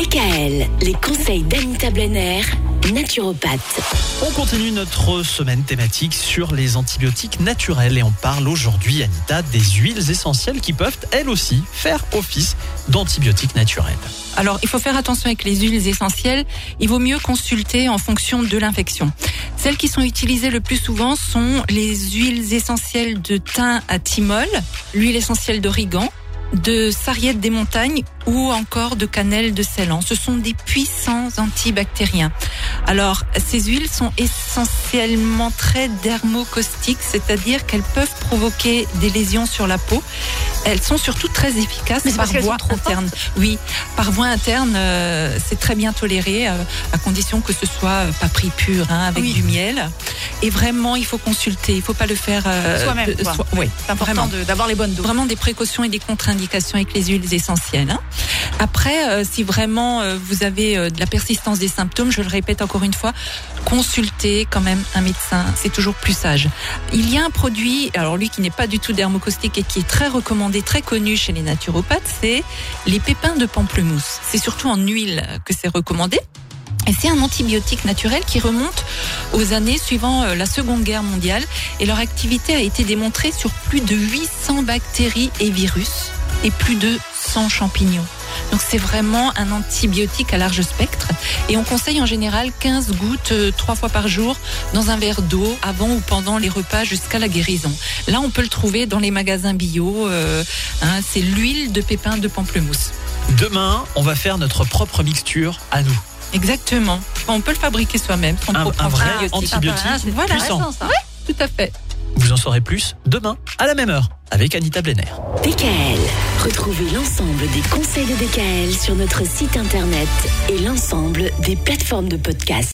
DKL, les conseils d'Anita Blenner, naturopathe. On continue notre semaine thématique sur les antibiotiques naturels et on parle aujourd'hui, Anita, des huiles essentielles qui peuvent, elles aussi, faire office d'antibiotiques naturels. Alors, il faut faire attention avec les huiles essentielles. Il vaut mieux consulter en fonction de l'infection. Celles qui sont utilisées le plus souvent sont les huiles essentielles de thym à thymol, l'huile essentielle d'origan, de sarriette des montagnes ou encore de cannelle de Ceylan. Ce sont des puissants antibactériens. Alors, ces huiles sont essentiellement très dermocaustiques, c'est-à-dire qu'elles peuvent provoquer des lésions sur la peau. Elles sont surtout très efficaces Mais par parce voie sont interne. Oui, par voie interne, euh, c'est très bien toléré, euh, à condition que ce soit pas pris pur, hein, avec Oui. du miel. Et vraiment, il faut consulter. Il faut pas le faire euh, Soi-même, soi- oui, C'est important d'avoir les bonnes doses. vraiment des précautions et des contre-indications avec les huiles essentielles. hein. Après, euh, si vraiment euh, vous avez euh, de la persistance des symptômes, je le répète encore une fois, consultez quand même un médecin. C'est toujours plus sage. Il y a un produit, alors lui qui n'est pas du tout dermocaustique et qui est très recommandé, très connu chez les naturopathes, c'est les pépins de pamplemousse. C'est surtout en huile que c'est recommandé. Et c'est un antibiotique naturel qui remonte aux années suivant euh, la Seconde Guerre mondiale et leur activité a été démontrée sur plus de 800 bactéries et virus et plus de 100 champignons. Donc c'est vraiment un antibiotique à large spectre et on conseille en général 15 gouttes euh, trois fois par jour dans un verre d'eau avant ou pendant les repas jusqu'à la guérison. Là on peut le trouver dans les magasins bio, euh, hein, c'est l'huile de pépins de pamplemousse. Demain, on va faire notre propre mixture à nous. Exactement. On peut le fabriquer soi-même. son Un, propre un vrai antibiotique. Ah, Voilà. puissant. intéressant, ça. Tout à fait. Vous en saurez plus demain à la même heure avec Anita Blenner. DKL, retrouvez l'ensemble des conseils de DKL sur notre site internet et l'ensemble des plateformes de podcast.